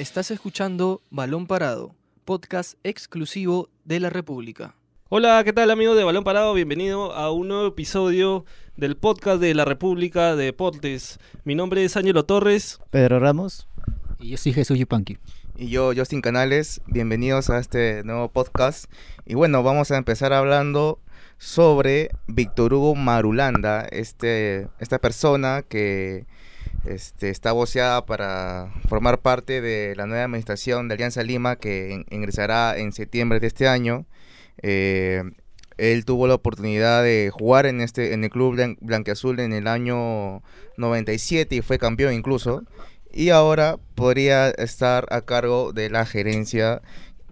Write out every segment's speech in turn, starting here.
Estás escuchando Balón Parado, podcast exclusivo de la República. Hola, ¿qué tal amigos de Balón Parado? Bienvenido a un nuevo episodio del podcast de la República de Deportes. Mi nombre es Ángelo Torres. Pedro Ramos. Y yo soy Jesús Yupanqui. Y yo, Justin Canales. Bienvenidos a este nuevo podcast. Y bueno, vamos a empezar hablando sobre Víctor Hugo Marulanda, este, esta persona que este, está voceada para formar parte de la nueva administración de Alianza Lima que ingresará en septiembre de este año. Eh, él tuvo la oportunidad de jugar en este en el club blanqueazul en el año 97 y fue campeón incluso y ahora podría estar a cargo de la gerencia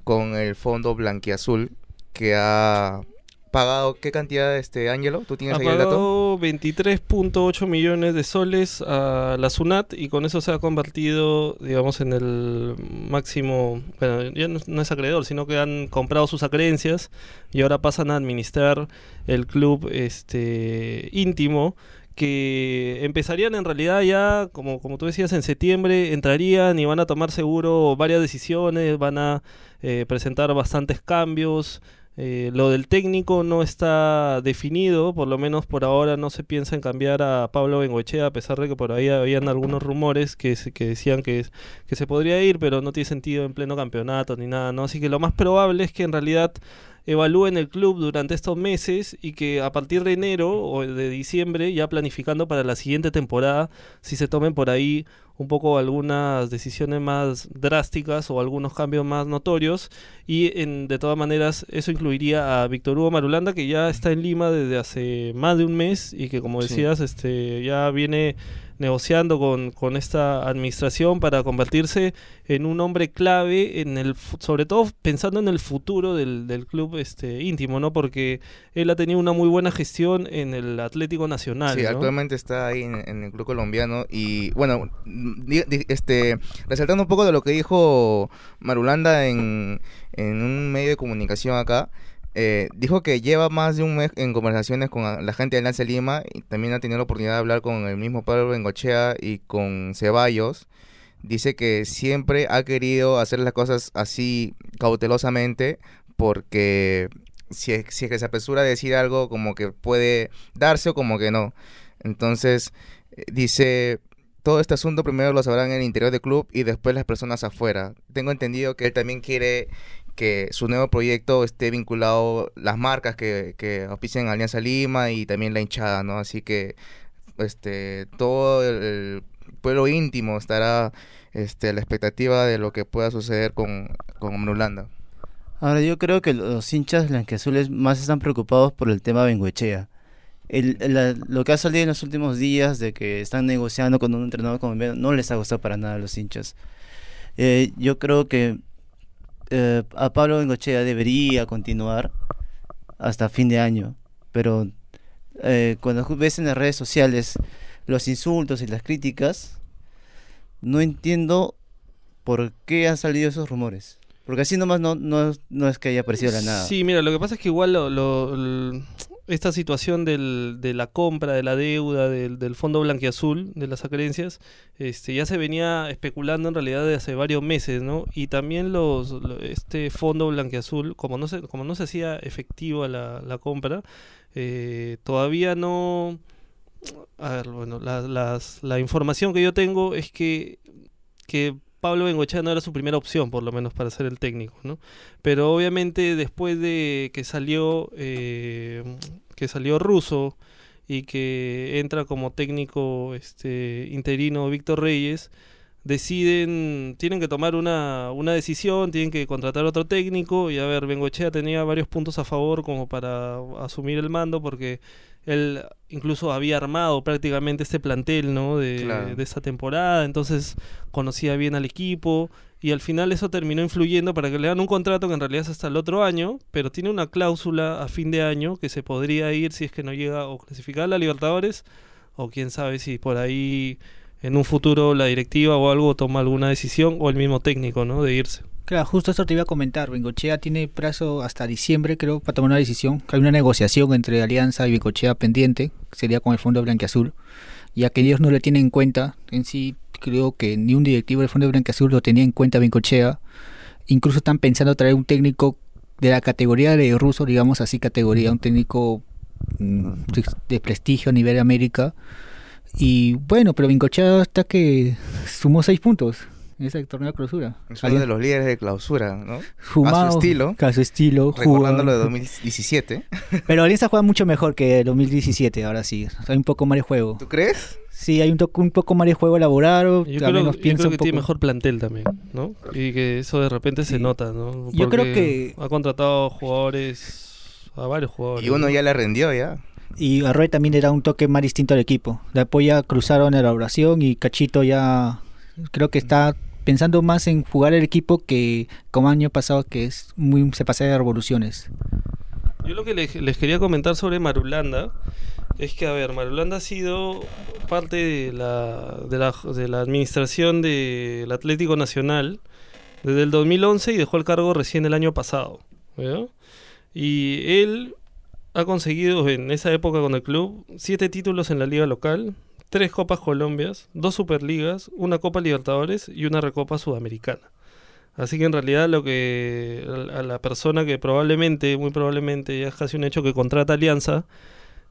con el fondo blanqueazul que ha pagado qué cantidad este Ángelo? ¿Tú tienes ha ahí el dato? pagado 23.8 millones de soles a la SUNAT y con eso se ha convertido, digamos, en el máximo, bueno, ya no, es acreedor, sino que han comprado sus acreencias y ahora pasan a administrar el club este íntimo que empezarían en realidad ya, como, como tú decías, en septiembre entrarían y van a tomar seguro varias decisiones, van a eh, presentar bastantes cambios, eh, lo del técnico no está definido, por lo menos por ahora no se piensa en cambiar a Pablo Bengochea, a pesar de que por ahí habían algunos rumores que, que decían que, que se podría ir, pero no tiene sentido en pleno campeonato ni nada, ¿no? Así que lo más probable es que en realidad evalúen el club durante estos meses y que a partir de enero o de diciembre, ya planificando para la siguiente temporada, si se tomen por ahí un poco algunas decisiones más drásticas o algunos cambios más notorios. Y en, de todas maneras eso incluiría a Víctor Hugo Marulanda que ya está en Lima desde hace más de un mes y que como decías este ya viene negociando con, con, esta administración para convertirse en un hombre clave en el sobre todo pensando en el futuro del, del club este íntimo no porque él ha tenido una muy buena gestión en el Atlético Nacional sí actualmente está ahí en, el club colombiano y bueno este resaltando un poco de lo que dijo Marulanda en, en un medio de comunicación acá eh, dijo que lleva más de un mes en conversaciones con la gente de Lance Lima y también ha tenido la oportunidad de hablar con el mismo Pablo Bengochea y con Ceballos. Dice que siempre ha querido hacer las cosas así cautelosamente porque si es, si es que se apresura a decir algo como que puede darse o como que no. Entonces, eh, dice, todo este asunto primero lo sabrán en el interior del club y después las personas afuera. Tengo entendido que él también quiere que su nuevo proyecto esté vinculado las marcas que, que auspician Alianza Lima y también la hinchada, ¿no? Así que este todo el, pueblo íntimo estará este, la expectativa de lo que pueda suceder con, con Ahora yo creo que los hinchas blanqueazules más están preocupados por el tema Benguechea. El, lo que ha salido en los últimos días de que están negociando con un entrenador colombiano no les ha gustado para nada a los hinchas. Eh, yo creo que eh, a Pablo Bengochea debería continuar hasta fin de año, pero eh, cuando ves en las redes sociales los insultos y las críticas, no entiendo por qué han salido esos rumores. Porque así nomás no, no, no es que haya aparecido la nada. Sí, mira, lo que pasa es que igual lo, lo, esta situación del, de la compra de la deuda del, del fondo blanquiazul de las acreencias este ya se venía especulando en realidad desde hace varios meses no y también los este fondo blanquiazul como no se como no se hacía efectiva la, la compra eh, todavía no a ver bueno la, las, la información que yo tengo es que que Pablo Bengochea no era su primera opción, por lo menos para ser el técnico, ¿no? Pero obviamente después de que salió eh, que salió ruso y que entra como técnico este interino Víctor Reyes, deciden, tienen que tomar una, una decisión, tienen que contratar otro técnico y a ver, Bengochea tenía varios puntos a favor como para asumir el mando porque él incluso había armado prácticamente este plantel, ¿no? De, de esta temporada, entonces conocía bien al equipo y al final eso terminó influyendo para que le dan un contrato que en realidad es hasta el otro año, pero tiene una cláusula a fin de año que se podría ir si es que no llega o clasificar a la Libertadores o quién sabe si por ahí en un futuro la directiva o algo toma alguna decisión o el mismo técnico, ¿no? De irse. Claro, justo esto te iba a comentar. Bengochea tiene plazo hasta diciembre, creo, para tomar una decisión. Hay una negociación entre Alianza y Bengochea pendiente, sería con el Fondo Blanquiazul, ya que ellos no le tienen en cuenta en sí creo que ni un directivo del Fondo de Blanca-Azul lo tenía en cuenta Bencochea. Incluso están pensando traer un técnico de la categoría de ruso, digamos así, categoría, un técnico mm, de prestigio a nivel de América. Y bueno, pero Bencochea hasta que sumó seis puntos en ese torneo de clausura. Es uno de los líderes de clausura, ¿no? a Sumado, su estilo. A su estilo. Recordando lo de jugando. 2017. Pero Alianza juega mucho mejor que el 2017, ahora sí. Hay un poco más de juego. ¿Tú crees? Sí, hay un, to- un poco más de juego elaborado. Yo al creo, menos yo piensa creo un que tiene poco- mejor plantel también, ¿no? Y que eso de repente se nota, ¿no? Yo creo que- Ha contratado jugadores, a varios jugadores. Y uno ¿no? ya le rendió ya. Y Arroyo también le da un toque más distinto al equipo. Después ya cruzaron en la oración y Cachito ya creo que está pensando más en jugar el equipo que como año pasado que es muy se pasa de revoluciones. Yo lo que les, les quería comentar sobre Marulanda es que, a ver, Marulanda ha sido parte de la, de la, de la administración del Atlético Nacional desde el 2011 y dejó el cargo recién el año pasado. ¿ya? Y él ha conseguido en esa época con el club siete títulos en la liga local, tres Copas Colombias, dos Superligas, una Copa Libertadores y una Recopa Sudamericana. Así que en realidad lo que a la persona que probablemente, muy probablemente, ya es casi un hecho que contrata Alianza,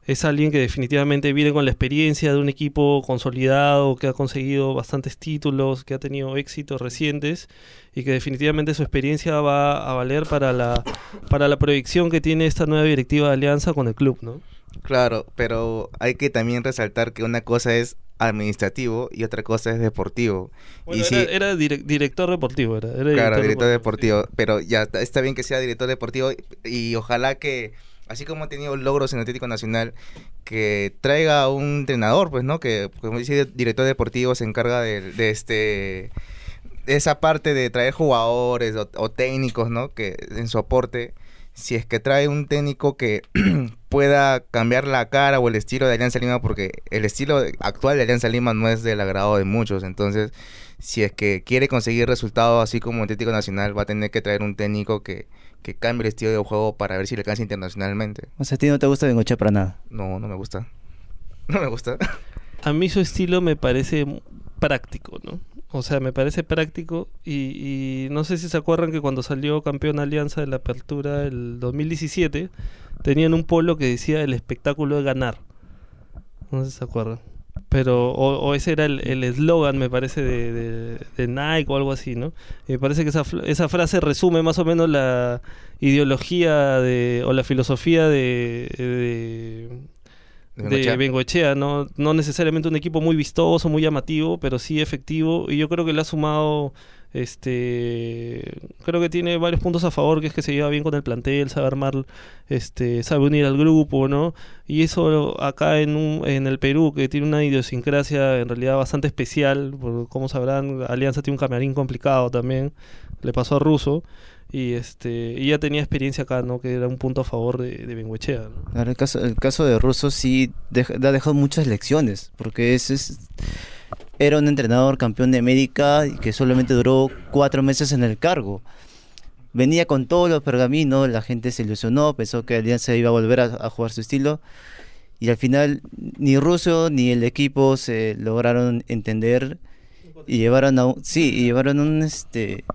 es alguien que definitivamente viene con la experiencia de un equipo consolidado, que ha conseguido bastantes títulos, que ha tenido éxitos recientes y que definitivamente su experiencia va a valer para la, para la proyección que tiene esta nueva directiva de Alianza con el club, ¿no? Claro, pero hay que también resaltar que una cosa es administrativo y otra cosa es deportivo. Bueno, y era, sí, era direc- director deportivo, era, era claro, director deportivo, deportivo, pero ya está, está bien que sea director deportivo y, y ojalá que, así como ha tenido logros en Atlético Nacional, que traiga un entrenador, pues, ¿no? Que, como dice, director deportivo se encarga de, de este de esa parte de traer jugadores o, o técnicos, ¿no? Que en su aporte, si es que trae un técnico que pueda cambiar la cara o el estilo de Alianza Lima, porque el estilo actual de Alianza Lima no es del agrado de muchos, entonces si es que quiere conseguir resultados así como Atlético Nacional, va a tener que traer un técnico que, que cambie el estilo de juego para ver si le alcanza internacionalmente. O sea, a ti no te gusta Bengochea para nada. No, no me gusta. No me gusta. A mí su estilo me parece práctico, ¿no? O sea, me parece práctico y, y no sé si se acuerdan que cuando salió campeón Alianza de la Apertura el 2017, tenían un polo que decía el espectáculo de ganar. No sé si se acuerdan. Pero, o, o ese era el el eslogan, me parece, de, de- de Nike o algo así, ¿no? Me parece que esa, esa frase resume más o menos la ideología de, o la filosofía de, de, De. Bengoechea, ¿no? No necesariamente un equipo muy vistoso, muy llamativo, pero sí efectivo. Y yo creo que le ha sumado, este, creo que tiene varios puntos a favor, que es que se lleva bien con el plantel, sabe armar, este, sabe unir al grupo, ¿no? Y eso acá en, un, en el Perú, que tiene una idiosincrasia en realidad bastante especial, como sabrán, Alianza tiene un camarín complicado también, le pasó a Russo. Y este y ya tenía experiencia acá, ¿no? Que era un punto a favor de, de Bengoechea, ¿no? El caso, el caso de Russo sí deja- ha dejado muchas lecciones, porque ese es, era un entrenador campeón de América que solamente duró cuatro meses en el cargo. Venía con todos los pergaminos, la gente se ilusionó, pensó que Alianza iba a volver a, a jugar su estilo, y al final ni Russo ni el equipo se lograron entender y llevaron a un, sí, y llevaron un este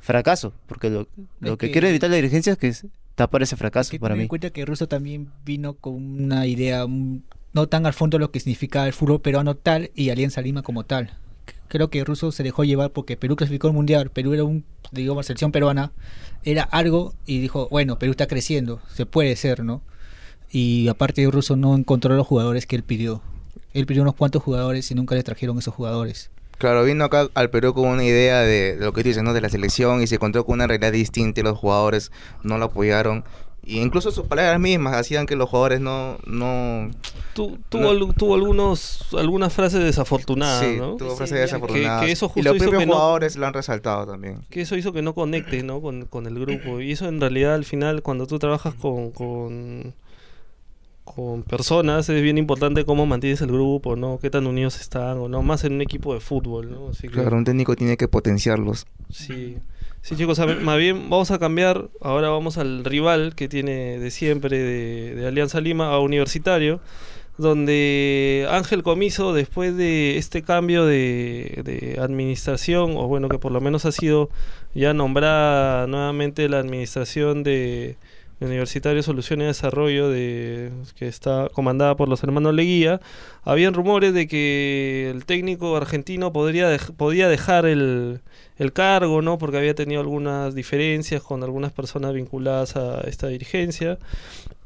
fracaso, porque lo, lo que que- quiere evitar la dirigencia es que tapar ese fracaso para mí. en cuenta que Russo también vino con una idea no tan al fondo lo que significa el fútbol peruano tal y Alianza Lima como tal. Creo que Russo se dejó llevar porque Perú clasificó al mundial, Perú era un, digamos, selección peruana, era algo y dijo, bueno, Perú está creciendo, se puede ser, ¿no? Y aparte Russo no encontró los jugadores que él pidió. Él pidió unos cuantos jugadores y nunca le trajeron esos jugadores. Claro, vino acá al Perú con una idea de, lo que tú dices, ¿no? De la selección y se encontró con una realidad distinta y los jugadores no lo apoyaron. Y incluso sus palabras mismas hacían que los jugadores no... no Tu- tuvo, No. tuvo algunos, algunas frases desafortunadas, sí, ¿no? tuvo Sí, frases ya, desafortunadas. que- que eso y justo los hizo propios que no- jugadores lo han resaltado también. Que eso hizo que no conecte, ¿no? Con, con el grupo. Y eso en realidad al final, cuando tú trabajas con, con, con personas, es bien importante cómo mantienes el grupo, ¿no? Qué tan unidos están, o no, más en un equipo de fútbol, ¿no? Así que, Claro, un técnico tiene que potenciarlos. Sí. Sí, chicos, más bien vamos a cambiar. Ahora vamos al rival que tiene de siempre de, Alianza Lima a Universitario. donde Ángel Comiso, después de este cambio de administración, o bueno, que por lo menos ha sido ya nombrada nuevamente la administración de, de Universitario Solución y Desarrollo, de, que está comandada por los hermanos Leguía, habían rumores de que el técnico argentino podría podía dejar el, el cargo, ¿no? Porque había tenido algunas diferencias con algunas personas vinculadas a esta dirigencia.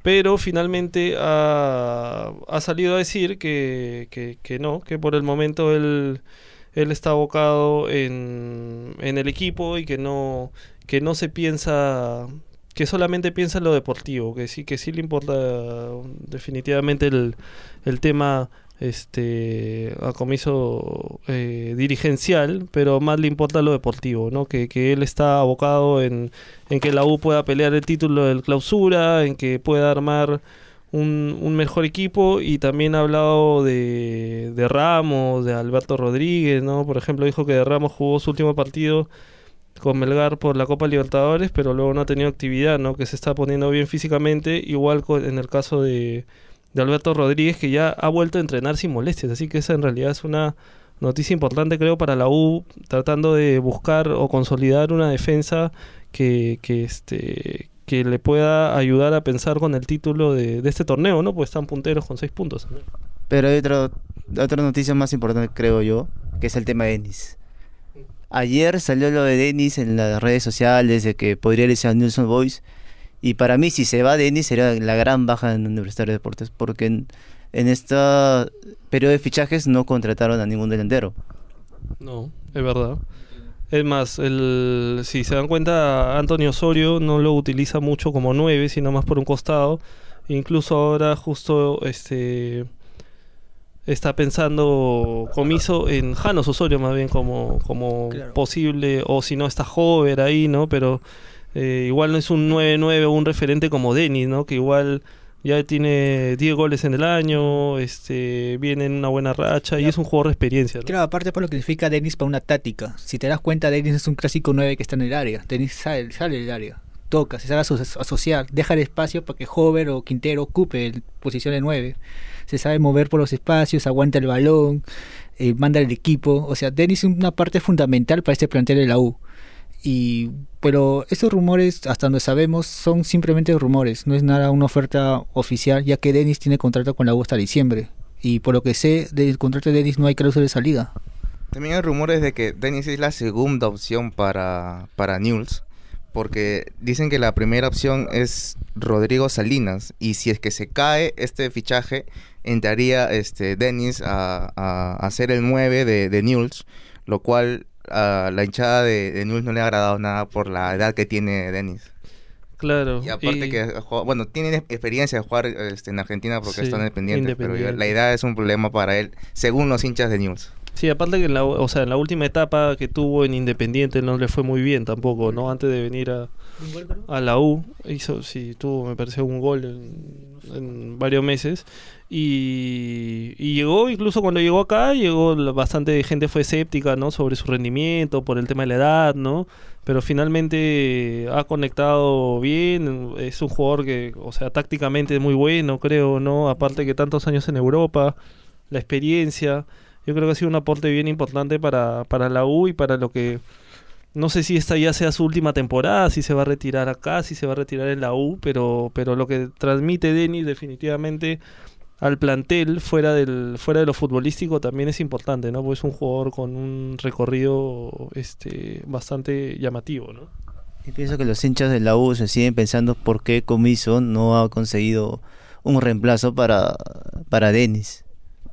Pero finalmente ha, ha salido a decir que, que, que no, que por el momento él, él está abocado en, en el equipo y que no, que no se piensa, que solamente piensa en lo deportivo, que sí, que sí le importa definitivamente el, el tema este a comiso eh, dirigencial, pero más le importa lo deportivo, ¿no? Que, que él está abocado en, en que la U pueda pelear el título del clausura, en que pueda armar un, un mejor equipo y también ha hablado de, de Ramos, de Alberto Rodríguez, ¿no? Por ejemplo, dijo que de Ramos jugó su último partido con Melgar por la Copa Libertadores, pero luego no ha tenido actividad, ¿no? Que se está poniendo bien físicamente, igual en el caso de, Alberto Rodríguez, que ya ha vuelto a entrenar sin molestias, así que esa en realidad es una noticia importante, creo, para la U, tratando de buscar o consolidar una defensa que, que este que le pueda ayudar a pensar con el título de, este torneo, ¿no? Pues están punteros con seis puntos. Pero hay otra, otra noticia más importante, creo yo, que es el tema de Denis. Ayer salió lo de Denis en las redes sociales de que podría irse a Nilsson Boys. Y para mí, si se va Denis, sería la gran baja en Universitario de Deportes. Porque en, en este periodo de fichajes no contrataron a ningún delantero. No, es verdad. Es más, el, si se dan cuenta, Antonio Osorio no lo utiliza mucho como 9, sino más por un costado. Incluso ahora justo este está pensando Comiso en Janos Osorio más bien como, como Claro. posible, o si no está Hover ahí, ¿no? Pero eh, igual no es un 9-9 o un referente como Denis, ¿no? Que igual ya tiene 10 goles en el año, este viene en una buena racha y es un jugador de experiencia. ¿no? Claro, aparte por lo que significa Denis para una táctica. Si te das cuenta, Denis es un clásico 9 que está en el área. Denis sale, sale del área. Toca, se sabe aso- asociar, deja el espacio para que Hover o Quintero ocupe el- posición de 9. Se sabe mover por los espacios, aguanta el balón, eh, manda el equipo. O sea, Denis es una parte fundamental para este plantel de la U. Y, pero estos rumores, hasta donde sabemos, son simplemente rumores. No es nada una oferta oficial, ya que Denis tiene contrato con la U hasta diciembre. Y por lo que sé, del contrato de Denis no hay cláusula de salida. También hay rumores de que Dennis es la segunda opción para, para Newell's. Porque dicen que la primera opción es Rodrigo Salinas. Y si es que se cae este fichaje, entraría este Dennis a, a, a ser el 9 de, de Newell's. Lo cual a la hinchada de, de Newell's no le ha agradado nada por la edad que tiene Dennis. Claro. Y aparte y- que, bueno, tiene experiencia de jugar este, en Argentina porque Sí, está independiente, pero Independiente. la edad es un problema para él, según los hinchas de Newell's. Sí, aparte que en la, o sea, en la última etapa que tuvo en Independiente no le fue muy bien tampoco, ¿no? Antes de venir a, a la U, hizo, sí, tuvo, me parece, un gol en, en varios meses. Y, y llegó, incluso cuando llegó acá, llegó bastante gente fue escéptica, ¿no? Sobre su rendimiento, por el tema de la edad, ¿no? Pero finalmente ha conectado bien, es un jugador que, o sea, tácticamente es muy bueno, creo, ¿no? Aparte que tantos años en Europa, la experiencia, yo creo que ha sido un aporte bien importante para, para la U y para lo que no sé si esta ya sea su última temporada, si se va a retirar acá, si se va a retirar en la U, pero, pero lo que transmite Denis definitivamente al plantel fuera del fuera de lo futbolístico también es importante, ¿no? Porque es un jugador con un recorrido este bastante llamativo, ¿no? Y pienso que los hinchas de la U se siguen pensando por qué Comiso no ha conseguido un reemplazo para, para Denis.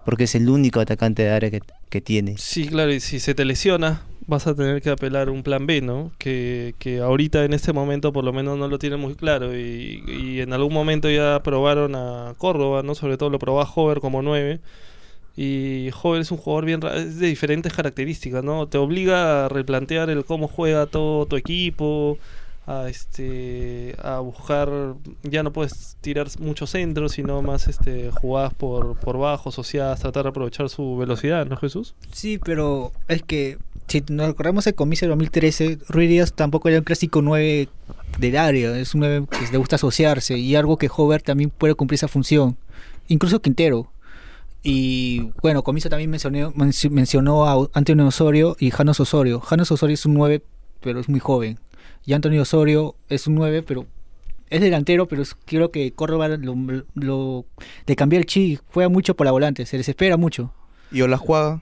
Porque es el único atacante de área que, que tiene. Sí, claro, y si se te lesiona, vas a tener que apelar un plan B, ¿no? Que, que ahorita en este momento por lo menos no lo tiene muy claro y, y en algún momento ya probaron a Córdoba, ¿no? Sobre todo lo probó a Hover como 9 y Hover es un jugador bien de diferentes características, ¿no? Te obliga a replantear el cómo juega todo tu equipo, a este a buscar ya no puedes tirar muchos centros, sino más este jugadas por por bajo, asociadas, tratar de aprovechar su velocidad, ¿no, Jesús? Sí, pero es que si nos recordamos el comienzo de 2013, Ruiz Díaz tampoco era un clásico 9 del área, es un 9 que le gusta asociarse y algo que Hover también puede cumplir esa función. Incluso Quintero. Y bueno, Comiso también mencionó, menci- mencionó a Antonio Osorio y Janos Osorio. Janos Osorio es un 9, pero es muy joven. Y Antonio Osorio es un 9, pero es delantero, pero creo que Córdoba lo, lo- le cambió el chi, juega mucho por la volante, se desespera mucho. Y o la juega.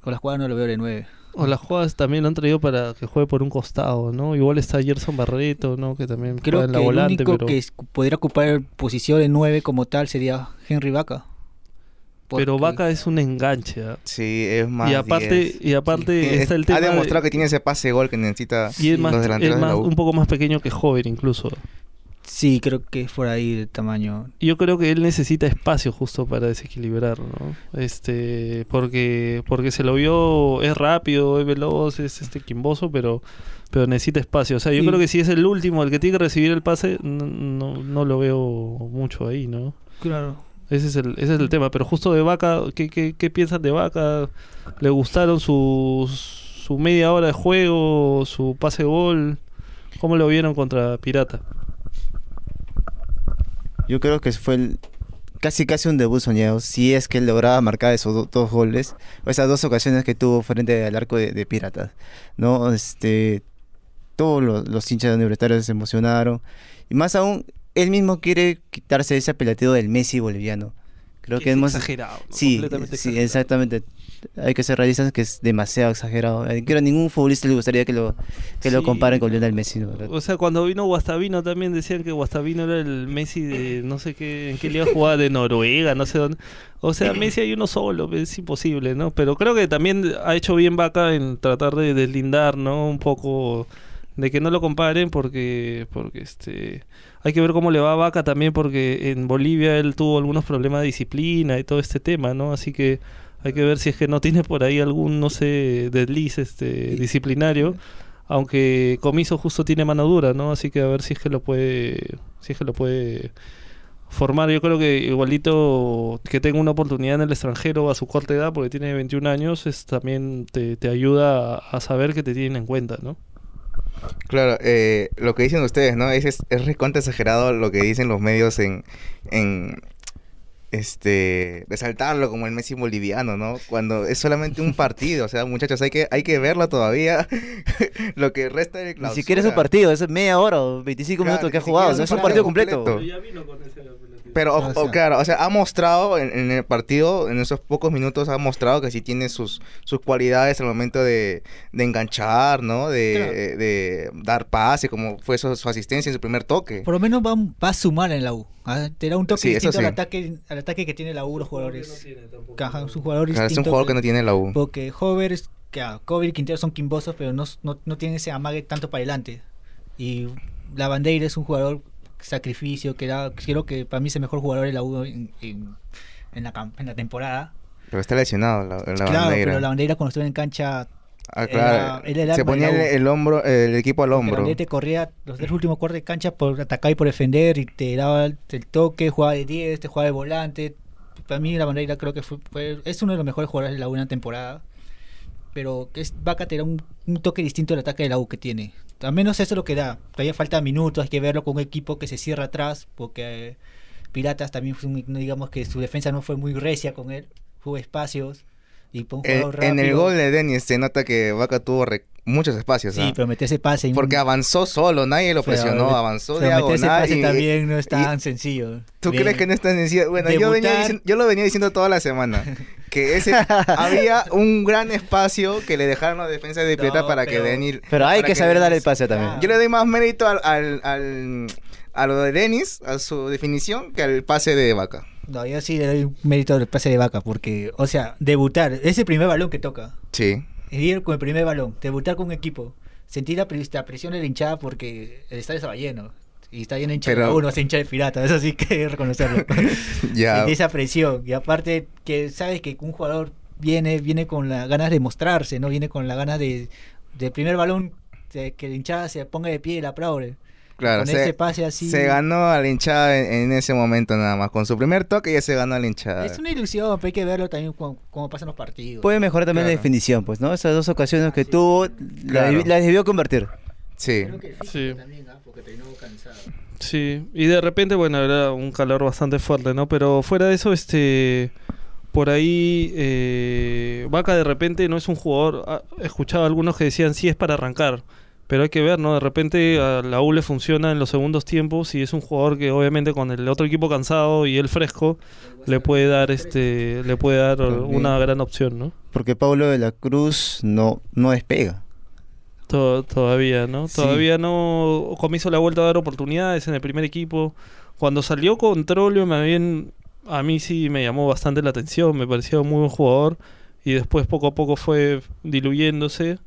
Con la jugada no lo veo de 9. O las jugadas también lo han traído para que juegue por un costado, ¿no? Igual está Gerson Barreto, ¿no? Que también Creo juega en que la el volante, único pero... que podría ocupar posición de 9 como tal sería Henry Vaca. Pero Vaca es un enganche, ¿ah? Sí, es más. Y aparte, 10. y aparte Sí. está el ha tema de- demostrado que tiene ese pase gol que necesita y es, más, los es delanteros de más- la U. un poco más pequeño que joven incluso. Sí, creo que es por ahí de tamaño. Yo creo que él necesita espacio justo para desequilibrar, ¿no? Este, porque porque se lo vio es rápido, es veloz, es este quimboso, pero pero necesita espacio. O sea, yo Sí. creo que si es el último el que tiene que recibir el pase, no, no, no lo veo mucho ahí, ¿no? Claro. Ese es el, ese es el tema. Pero justo de Vaca, ¿qué, qué, qué de Vaca? ¿Le gustaron su, su media hora de juego, su pase gol? ¿Cómo lo vieron contra Pirata? Yo creo que fue el- casi casi un debut soñado, si es que él lograba marcar esos do- dos goles, esas dos ocasiones que tuvo frente al arco de, de Piratas, ¿no? Este, todos los, los hinchas universitarios se emocionaron, y más aún, él mismo quiere quitarse ese apelativo del Messi boliviano. Creo que, es hemos... exagerado. Sí, Completamente sí, exagerado. exactamente. Hay que ser realistas que es demasiado exagerado. Eh, Creo que a ningún futbolista le gustaría que lo, que lo comparen con Lionel Messi. ¿no? O sea, cuando vino Guastavino también decían que Guastavino era el Messi de no sé qué, en qué liga jugaba de Noruega, no sé dónde. O sea, Messi hay uno solo, es imposible, ¿no? Pero creo que también ha hecho bien Vaca en tratar de deslindar, ¿no? Un poco de que no lo comparen porque porque este hay que ver cómo le va a Vaca también porque en Bolivia él tuvo algunos problemas de disciplina y todo este tema, ¿no? Así que hay que ver si es que no tiene por ahí algún no sé desliz este disciplinario aunque Comiso justo tiene mano dura, ¿no? Así que a ver si es que lo puede, si es que lo puede formar. Yo creo que igualito que tenga una oportunidad en el extranjero a su corta edad, porque tiene 21 años, es también te, te ayuda a, a saber que te tienen en cuenta, ¿no? Claro, eh, lo que dicen ustedes, ¿no? Es, es, es recontra exagerado lo que dicen los medios en, en este resaltarlo como el Messi boliviano, ¿no? Cuando es solamente un partido, o sea, muchachos, hay que hay que verlo todavía. lo que resta de Ni clausura. siquiera es un partido, es media hora o 25 Claro, minutos que ha ni jugado, es no un es un partido completo. completo. Pero, o- O o, sea- claro, o sea, ha mostrado en, en el partido, en esos pocos minutos, ha mostrado que sí tiene sus, sus cualidades al momento de, de enganchar, ¿no? De, Claro. de dar pase, como fue su, su asistencia en su primer toque. Por lo menos va, va a sumar en la U. ¿ah? Te da un toque Sí, distinto al, ataque, al ataque que tiene la U los jugadores. Ajá, es un jugador Claro, es un jugador que no tiene la U. Porque Hover, ah, Kobe y Quintero son quimbosos, pero no, no, no tienen ese amague tanto para adelante. Y la Bandeira es un jugador sacrificio, que da, creo que para mí es el mejor jugador de la U en, en, en la, en la temporada. Pero está lesionado la, la claro, bandera. pero la Bandeira cuando estuvo en cancha, Ah, claro. era- era el Se ponía la el, el hombro, el equipo al la hombro. Bandeira te corría los tres últimos cuartos de cancha por atacar y por defender, y te daba el, el toque, jugaba de 10, te jugaba de volante. Para mí la Bandeira creo que fue, fue- es uno de los mejores jugadores de la U en la temporada. Pero es, Vaca te da un, un toque distinto al ataque de la U que tiene. Al menos eso es lo que da. Todavía falta minutos, hay que verlo con un equipo que se cierra atrás, porque eh, Piratas también fue un- no digamos que su defensa no fue muy recia con él, jugó espacios. Y fue un Eh, jugador en el gol de Denis se nota que Vaca tuvo muchos espacios. Sí, ¿ah? pero meter ese pase. Porque avanzó solo, nadie lo presionó, avanzó pero meter ese diagonal. pase y- también no es y- tan sencillo. ¿Tú Bien. crees que no es tan sencillo? Bueno, yo, venía yo lo venía diciendo toda la semana. Que ese había un gran espacio que le dejaron los defensas de No, Pirata para que Denis. Pero hay que saber dar el pase también. Yo le doy más mérito al, al, al- a lo de Denis, a su definición, que al pase de Vaca. No, yo sí le doy mérito al pase de vaca, porque, o sea, debutar, es el primer balón que toca. Sí. Ir con el primer balón, debutar con un equipo, sentir la, pre- la presión de la hinchada porque el estadio estaba lleno. Y está de hincha Pero- de uno, se hincha de pirata, eso sí que hay que reconocerlo. Ya. Sentir esa presión. Y aparte que sabes que un jugador viene, viene con las ganas de mostrarse, ¿no? Viene con las ganas de, del primer balón, de que la hinchada se ponga de pie y la aplaude. Claro, con se, ese pase así. se ganó a la hinchada en, en ese momento nada más. Con su primer toque ya se ganó a la hinchada. Es una ilusión, pero hay que verlo también como, pasan los partidos. Puede mejorar también la Claro. definición, pues, ¿no? Esas dos ocasiones que tuvo, la, Claro. debi- la debió convertir. Sí. Creo que el físico Sí. también, ¿ah? porque terminó cansado. Sí, y de repente, bueno, era un calor bastante fuerte, ¿no? Pero fuera de eso, este... por ahí eh, Vaca de repente no es un jugador. ah, He escuchado a algunos que decían sí es para arrancar. Pero hay que ver, ¿no? De repente a la U le funciona en los segundos tiempos y es un jugador que obviamente con el otro equipo cansado y él fresco le puede dar este le puede dar También. una gran opción, ¿no? Porque Pablo de la Cruz no, no despega. To- todavía, ¿no? Sí. Todavía no. Comiso le ha vuelto a dar oportunidades en el primer equipo. Cuando salió con Trolio, me habían- a mí sí me llamó bastante la atención. Me parecía un muy buen jugador. Y después poco a poco fue diluyéndose.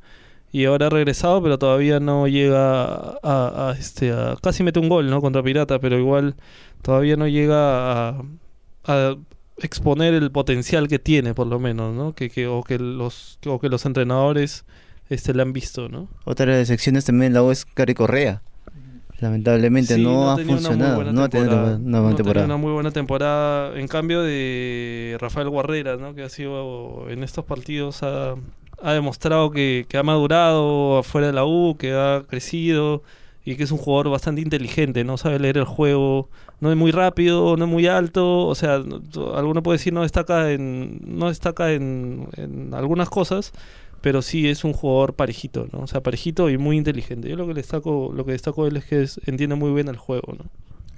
Y ahora ha regresado, pero todavía no llega a, a- a, este a casi mete un gol, ¿no? Contra Pirata, pero igual todavía no llega a, a exponer el potencial que tiene, por lo menos, ¿no? Que, que, o que los o que los entrenadores este le han visto, ¿no? Otra de las secciones también la U es Cari Correa. Lamentablemente Sí, no, ha funcionado. No ha tenido una buena No una muy buena temporada. En cambio de Rafael Guarrera, ¿no? que ha sido en estos partidos ha, ha demostrado que, que ha madurado afuera de la U, que ha crecido y que es un jugador bastante inteligente, no sabe leer el juego, no es muy rápido, no es muy alto, o sea, no- alguno puede decir no destaca en no destaca en, en algunas cosas, pero sí es un jugador parejito, ¿no? O sea, parejito y muy inteligente. Yo lo que destaco, lo que destaco de él es que entiende muy bien el juego, ¿no?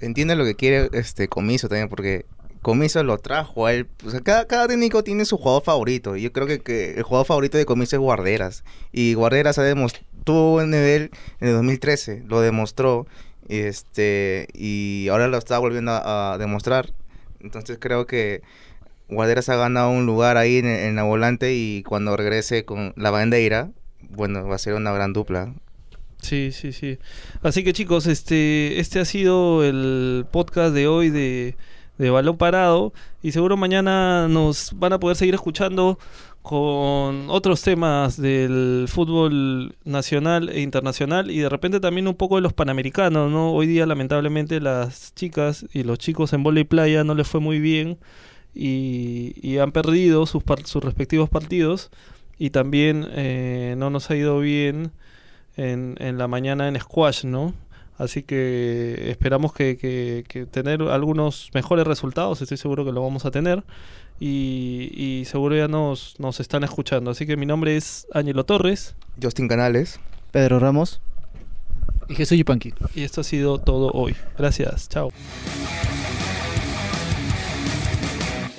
Entiende lo que quiere este Comiso también, porque Comiso lo trajo a él. O sea, cada, cada técnico tiene su jugador favorito. Y yo creo que, el jugador favorito de Comiso es Guarderas. Y Guarderas ha tuvo buen nivel en el 2013, lo demostró. Y, este, y ahora lo está volviendo a demostrar. Entonces creo que Guarderas ha ganado un lugar ahí en, la volante y cuando regrese con la bandera, bueno, va a ser una gran dupla. Sí, sí, sí. Así que chicos, este, este ha sido el podcast de hoy de, de Balón Parado y seguro mañana nos van a poder seguir escuchando con otros temas del fútbol nacional e internacional y de repente también un poco de los panamericanos, ¿no? Hoy día lamentablemente las chicas y los chicos en y playa no les fue muy bien y, y han perdido sus, par- sus respectivos partidos y también eh, no nos ha ido bien en, en la mañana en squash, ¿no? Así que esperamos que, que- que tener algunos mejores resultados, estoy seguro que lo vamos a tener. Y, y seguro ya nos, nos están escuchando. Así que mi nombre es Ángelo Torres Justin Canales. Pedro Ramos. Y Jesús Yupanqui. y esto ha sido todo hoy. Gracias, chao.